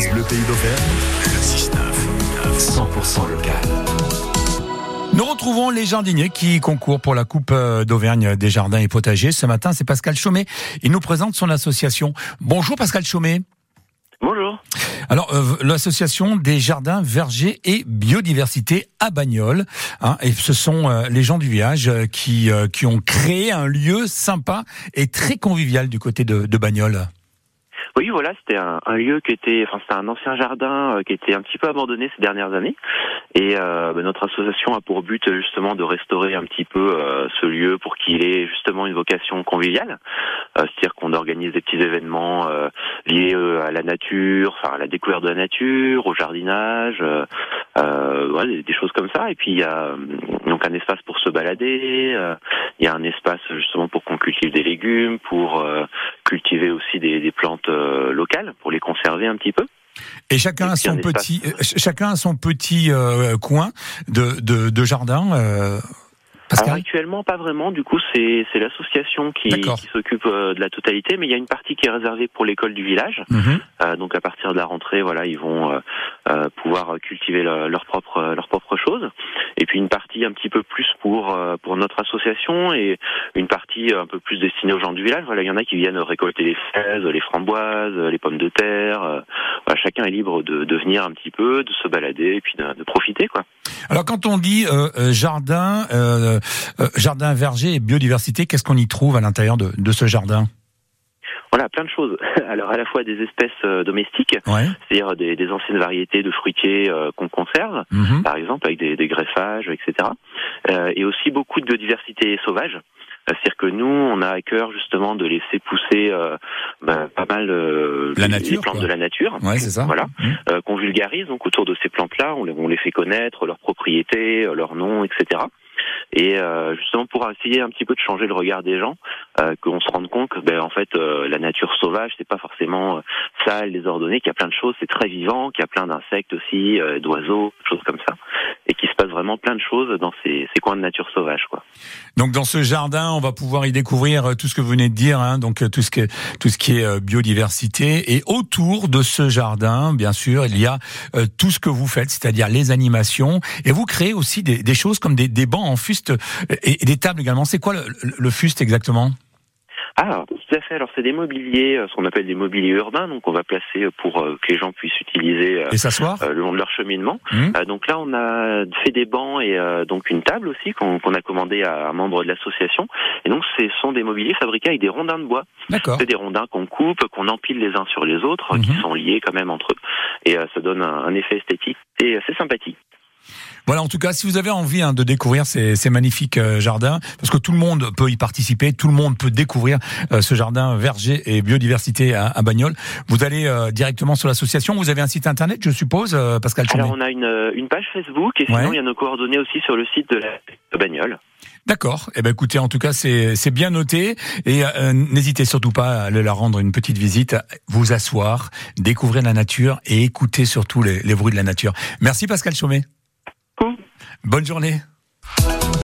France Bleu Pays d'Auvergne, le 6-9, 100% local. Nous retrouvons les jardiniers qui concourent pour la Coupe euh, d'Auvergne des jardins et potagers. Ce matin, c'est Pascal Chaumet. Il nous présente son association. Bonjour Pascal Chaumet. Bonjour. Alors, euh, l'association des jardins, vergers et biodiversité à Bagnoles. Hein, et ce sont euh, les gens du village euh, qui, qui ont créé un lieu sympa et très convivial du côté de, de Bagnoles. Oui, voilà, c'était un, un lieu qui était, enfin, c'était un ancien jardin euh, qui était un petit peu abandonné ces dernières années. Et euh, ben, notre association a pour but justement de restaurer un petit peu euh, ce lieu pour qu'il ait justement une vocation conviviale. Euh, C'est-à-dire qu'on organise des petits événements euh, liés euh, à la nature, enfin à la découverte de la nature, au jardinage, voilà, des, des choses comme ça. Et puis il y a donc un espace pour se balader. il y a un espace justement pour qu'on cultive des légumes, pour cultiver aussi des, des plantes euh, locales, pour les conserver un petit peu. Et chacun a son petit, euh, ch- chacun a son petit euh, coin de, de, de jardin. euh, Alors actuellement pas vraiment, du coup c'est c'est l'association qui, qui s'occupe euh, de la totalité, mais il y a une partie qui est réservée pour l'école du village. Mhm. Euh, donc à partir de la rentrée, voilà, ils vont euh, euh, pouvoir cultiver leur, leur propre euh, leur propre chose. Et puis une partie un petit peu plus pour euh, pour notre association et une partie un peu plus destinée aux gens du village. Voilà, il y en a qui viennent récolter les fraises, les framboises, les pommes de terre. Chacun est libre de, de venir un petit peu, de se balader et puis de, de profiter quoi. Alors quand on dit euh, euh, jardin, euh, euh, jardin verger et biodiversité, qu'est-ce qu'on y trouve à l'intérieur de, de ce jardin? Voilà, plein de choses. Alors à la fois des espèces euh, domestiques, Ouais. c'est-à-dire des, des anciennes variétés de fruitiers euh, qu'on conserve, Mhm. par exemple avec des, des greffages, etc. Euh, et aussi beaucoup de biodiversité sauvage. C'est-à-dire que nous, on a à cœur justement de laisser pousser euh, ben, pas mal euh, La nature, les plantes quoi. de la nature. Ouais, c'est ça. Voilà, Mhm. euh, qu'on vulgarise donc autour de ces plantes-là, on les, on les fait connaître, leurs propriétés, euh, leurs noms, etc. Et euh, justement pour essayer un petit peu de changer le regard des gens, euh, qu'on se rende compte que ben en fait euh, la nature sauvage c'est pas forcément euh, sale, désordonné, qu'il y a plein de choses, c'est très vivant, qu'il y a plein d'insectes aussi, euh, d'oiseaux, choses comme ça, qu'il se passe vraiment plein de choses dans ces, coins de nature sauvage quoi. Donc dans ce jardin, on va pouvoir y découvrir euh, tout ce que vous venez de dire, hein, donc euh, tout ce que tout ce qui est euh, biodiversité. Et autour de ce jardin, bien sûr, il y a tout ce que vous faites, c'est-à-dire les animations. Et vous créez aussi des, choses comme des, bancs en fuste et, des tables également. C'est quoi le- le fuste exactement? Ah, tout à fait. Alors c'est des mobiliers, euh, ce qu'on appelle des mobiliers urbains, donc on va placer euh, pour euh, que les gens puissent utiliser Et s'asseoir le long de leur cheminement. Euh, donc là, on a fait des bancs et donc une table aussi qu'on a commandé à un membre de l'association. Et donc, ce sont des mobiliers fabriqués avec des rondins de bois. D'accord. C'est des rondins qu'on coupe, qu'on empile les uns sur les autres, qui sont liés quand même entre eux. Et ça donne un, un effet esthétique et assez sympathique. Voilà, en tout cas, si vous avez envie hein, de découvrir ces, ces magnifiques euh, jardins, parce que tout le monde peut y participer, tout le monde peut découvrir euh, ce jardin verger et biodiversité à, à Bagnoles, vous allez euh, directement sur l'association. Vous avez un site internet, je suppose, euh, Pascal Chaumet Alors, on a une, euh, une page Facebook et sinon, Ouais. il y a nos coordonnées aussi sur le site de la de Bagnole. D'accord. Eh ben, écoutez, en tout cas, c'est bien noté et euh, n'hésitez surtout pas à aller la rendre une petite visite, vous asseoir, découvrir la nature et écouter surtout les, les bruits de la nature. Merci Pascal Chaumet. Bonne journée.